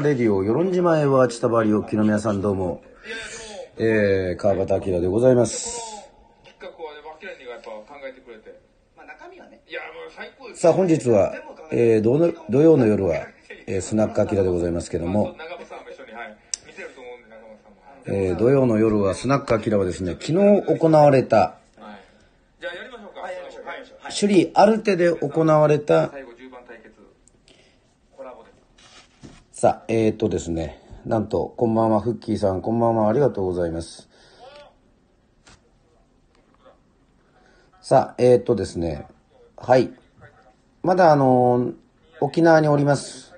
レディオ、与論島へは千田りおきの皆さんどうも、えー、川端明でございます。企画はね、マキラニがやっぱ考えてくれて。まあ中身はね、いや、もう最高です。さあ本日は、えー、土の土曜の夜は、えー、スナックアキラでございますけども、長間さんも一緒に、はい。見てると思うんで、長間さんも。えー、土曜の夜はスナックアキラはですね、昨日行われた、はい。じゃあやりましょうか。はいやりましょうはい首里アルテで行われた、最後さあ、えー、とですね、なんと、こんばんは、フッキーさん、こんばんは、ありがとうございます。さあ、えー、とですね、はい。まだあのー沖縄におります。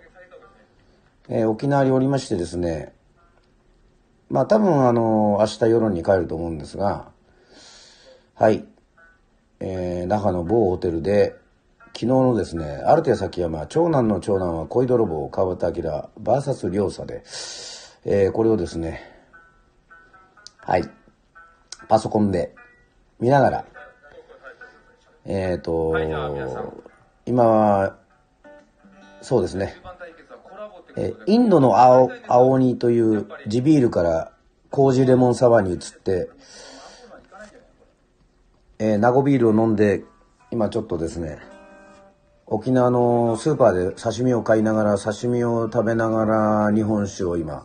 えー沖縄におりましてですね、まあ多分あの明日夜に帰ると思うんですが、はい。えー那覇の某ホテルで、昨日のですね、アルテ崎山、長男の長男は恋泥棒、川端明、バーサス両者で、えーこれをですね、はい、パソコンで見ながら、えっ、と、今は、そうですね、えインドの青青鬼という地ビールから麹レモンサワーに移って、えー、ナゴビールを飲んで、今ちょっとですね、沖縄のスーパーで刺身を買いながら、刺身を食べながら日本酒を今。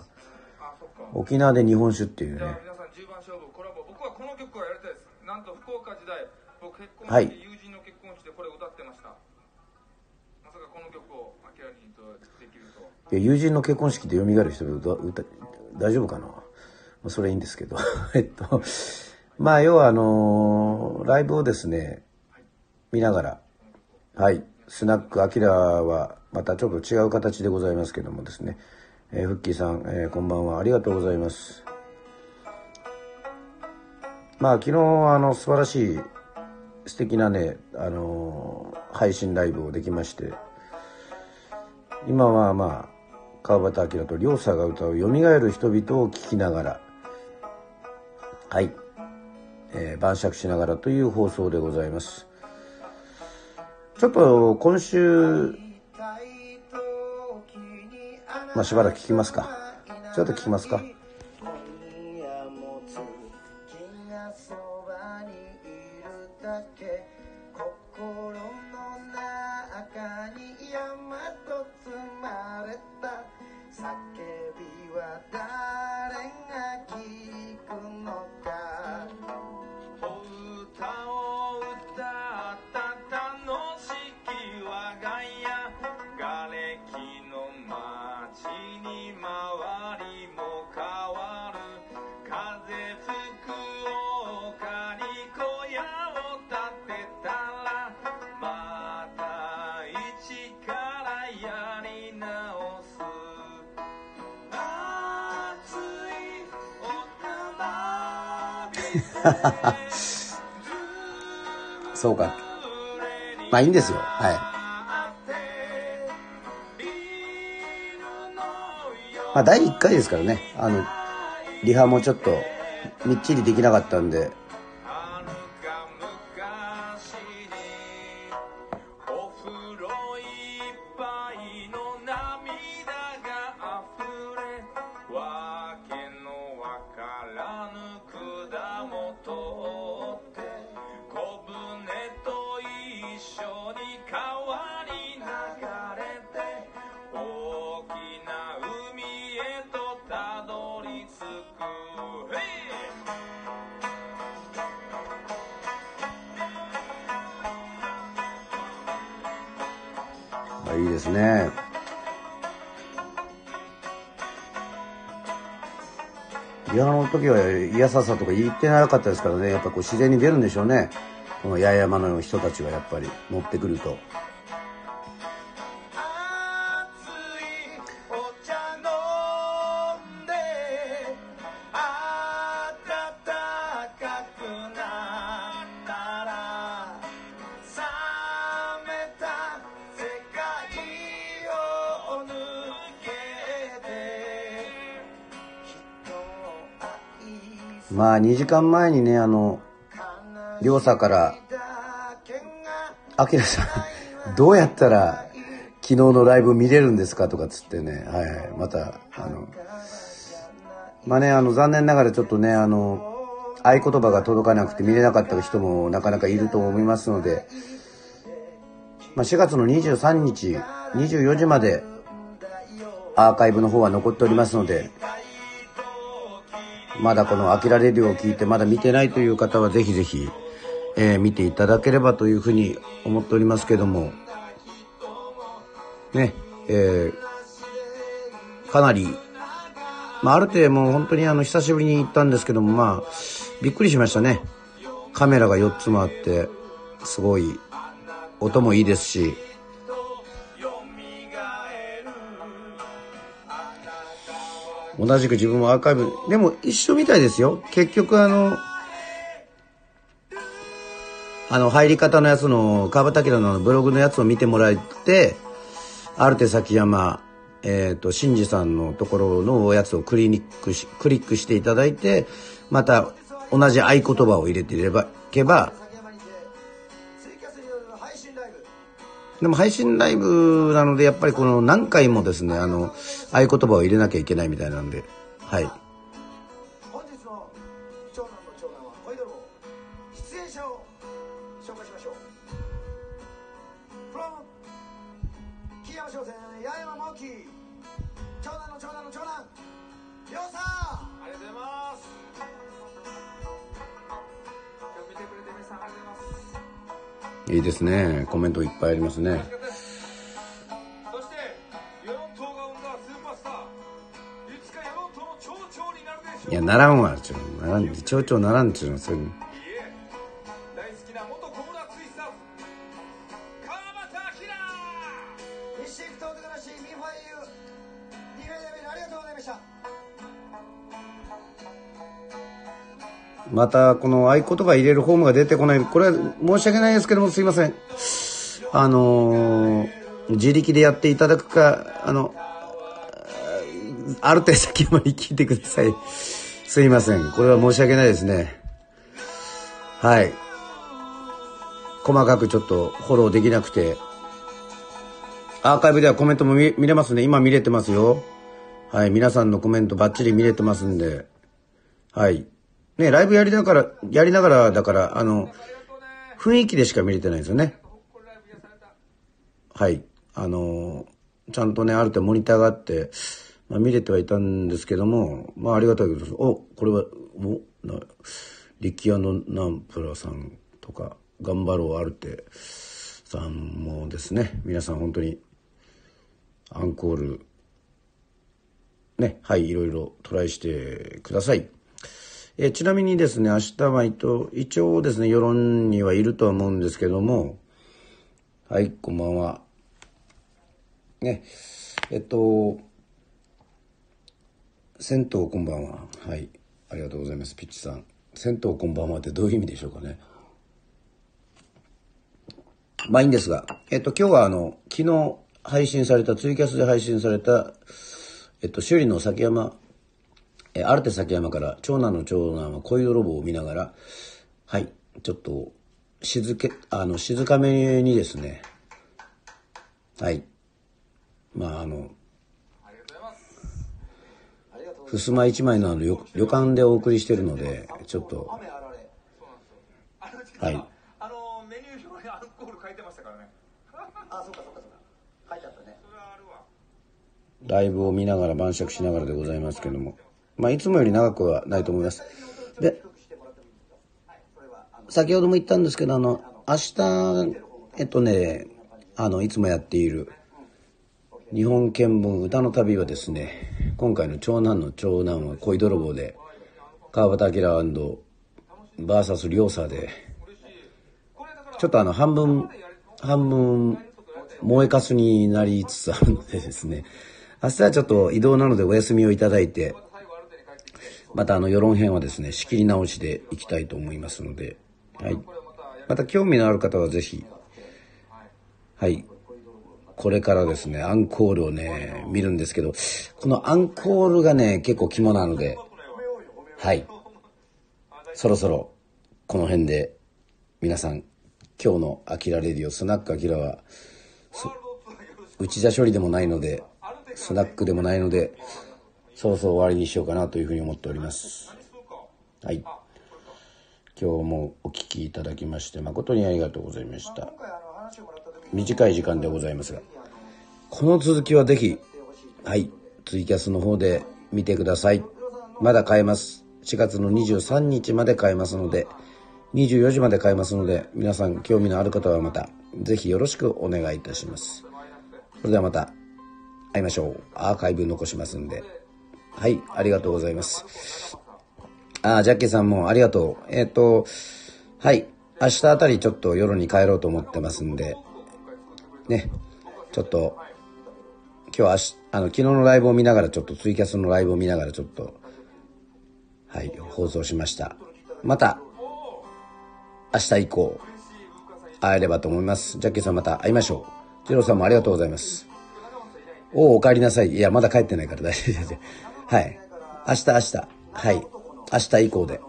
沖縄で日本酒っていうね、皆さん10番勝負コラボ。僕はこの曲をやりたいです。なんと福岡時代、僕結婚はい式、友人の結婚式でこれを歌ってました。まさかこの曲をアキラにとできると。いや友人の結婚式で蘇る人歌歌大丈夫かなまあそれいいんですけど えっとまあ要はあのーライブをですね見ながらはいスナックアキラはまたちょっと違う形でございますけどもですね、えーフッキーさん、えーこんばんは。ありがとうございます。まあ昨日あの素晴らしい素敵なねあのー配信ライブをできまして今はまあ川端明と両者が歌う「よみがえる人々」を聴きながらはい、えー晩酌しながらという放送でございます。ちょっと今週まあしばらく聞きますか。ちょっと聞きますか。心の中に そうか。まあいいんですよ。はい。まあ第1回ですからね。あのリハもちょっとみっちりできなかったんで。いいですね。ピアノの時は嫌ささとか言ってなかったですからね。やっぱこう自然に出るんでしょうね。この八重山の人たちはやっぱり乗ってくると。まあ2時間前にねあの両者から「あきらさん どうやったら昨日のライブ見れるんですかとかつってね、はい、また、あの、まあね、あの、残念ながらちょっとね、あの、合言葉が届かなくて見れなかった人もなかなかいると思いますので、まあ、4月の23日、24時までアーカイブの方は残っておりますので、まだこの「アキラレディオ」を聞いてまだ見てないという方はぜひぜひ、えー見ていただければというふうに思っておりますけども。ねえーかなり、まあ、ある程度もう本当にあの久しぶりに行ったんですけどもまあびっくりしましたね。カメラが4つもあってすごい音もいいですし同じく自分もアーカイブでも一緒みたいですよ。結局あのあの入り方のやつの川端明のブログのやつを見てもらえてある手崎山えっ、と新次さんのところのやつをクリニックしクリックしていただいてまた同じ合言葉を入れていればいけばでも配信ライブなのでやっぱりこの何回もですねあの合言葉を入れなきゃいけないみたいなんではい。いいですね。コメントいっぱいありますね。そして世論党が生んだスーパースター。いつか世論党の町長になるでしょう。いやならんわちょならん町長ならんっちゅうの？そういうのいえ大好きな元コムダツイユミフェレベルありがとうございましたまたこの合言葉入れるフォームが出てこない。これは申し訳ないですけどもすいません。あのー自力でやっていただくかあのある程度先まで聞いてください。すいません。これは申し訳ないですね。はい。細かくちょっとフォローできなくて。アーカイブではコメントも見見れますね。今見れてますよ。はい。皆さんのコメントバッチリ見れてますんで。はい。ね、ライブやりながら、やりながらだから、あの、雰囲気でしか見れてないですよね。はい。あの、ちゃんとね、ある程度モニターがあって、まあ、見れてはいたんですけども、まあありがたいけど、お、これは、お、な、力也のナンプラさんとか、頑張ろうアルテさんもですね、皆さん本当に、アンコール、ね、はい、いろいろトライしてください。えちなみにですね、明日は一応、一応ですね、世論にはいるとは思うんですけども、はい、こんばんは。ね、えっと、銭湯こんばんは。はい、ありがとうございます、ピッチさん。銭湯こんばんはってどういう意味でしょうかね。まあいいんですが、えっと、今日はあの、昨日配信された、ツイキャスで配信された、えっと、修理の崎山えー、アルテ崎山から長男の長男は恋泥棒を見ながら、はい、ちょっと静け、あの、静かめにですね、はい、まああの、ふすま一枚のあの旅旅館でお送りしてるので、ちょっと、雨あられあの時はい。あのメニュー表にアルコール書いてましたからね。あそうかそうかそうか。書いてあったね。それはあるわ。ライブを見ながら晩酌しながらでございますけども、まあいつもより長くはないと思います。で、先ほども言ったんですけど、あの、明日、えっとね、あの、いつもやっている、日本見聞歌の旅はですね、今回の長男の長男は恋泥棒で、川端明バーサス両者で、ちょっとあの、半分、半分、燃えかすになりつつあるのでですね、明日はちょっと移動なのでお休みをいただいて、またあの世論編はですね、仕切り直しでいきたいと思いますので、はい。また興味のある方はぜひ、はい。これからですね、アンコールをね、見るんですけど、このアンコールがね、結構肝なので、はい。そろそろ、この辺で、皆さん、今日のアキラレディオ、スナックアキラは、内座処理でもないので、スナックでもないので、そろそろ終わりにしようかなというふうに思っております。はい。今日もお聞きいただきまして誠にありがとうございました。短い時間でございますが、この続きはぜひ、はい、ツイキャスの方で見てください。まだ買えます。4月の23日まで買えますので、24時まで買えますので、皆さん興味のある方はまた、ぜひよろしくお願いいたします。それではまた会いましょう。アーカイブ残しますんで。はい、ありがとうございます。あ、ジャッキーさんもありがとう。えっ、と、はい、明日あたりちょっと夜に帰ろうと思ってますんで、ね、ちょっと、今日はしあの昨日のライブを見ながらちょっとツイキャスのライブを見ながらちょっとはい放送しました。また明日以降会えればと思います。ジャッキーさんまた会いましょう。ジローさんもありがとうございます。おおお帰りなさい。いやまだ帰ってないから大丈夫です。はい明日明日はい明日以降で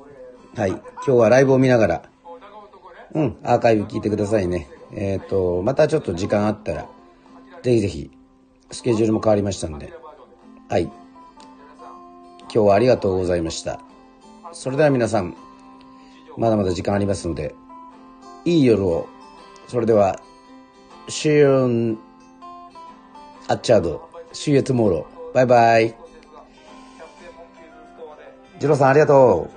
はい今日はライブを見ながらうんアーカイブ聞いてくださいねえっ、とまたちょっと時間あったらぜひぜひスケジュールも変わりましたんで。はい。今日はありがとうございました。それでは皆さん、まだまだ時間ありますので、いい夜を。それでは、See you at Chad. See you tomorrow. バイバイ。ジローさんありがとう。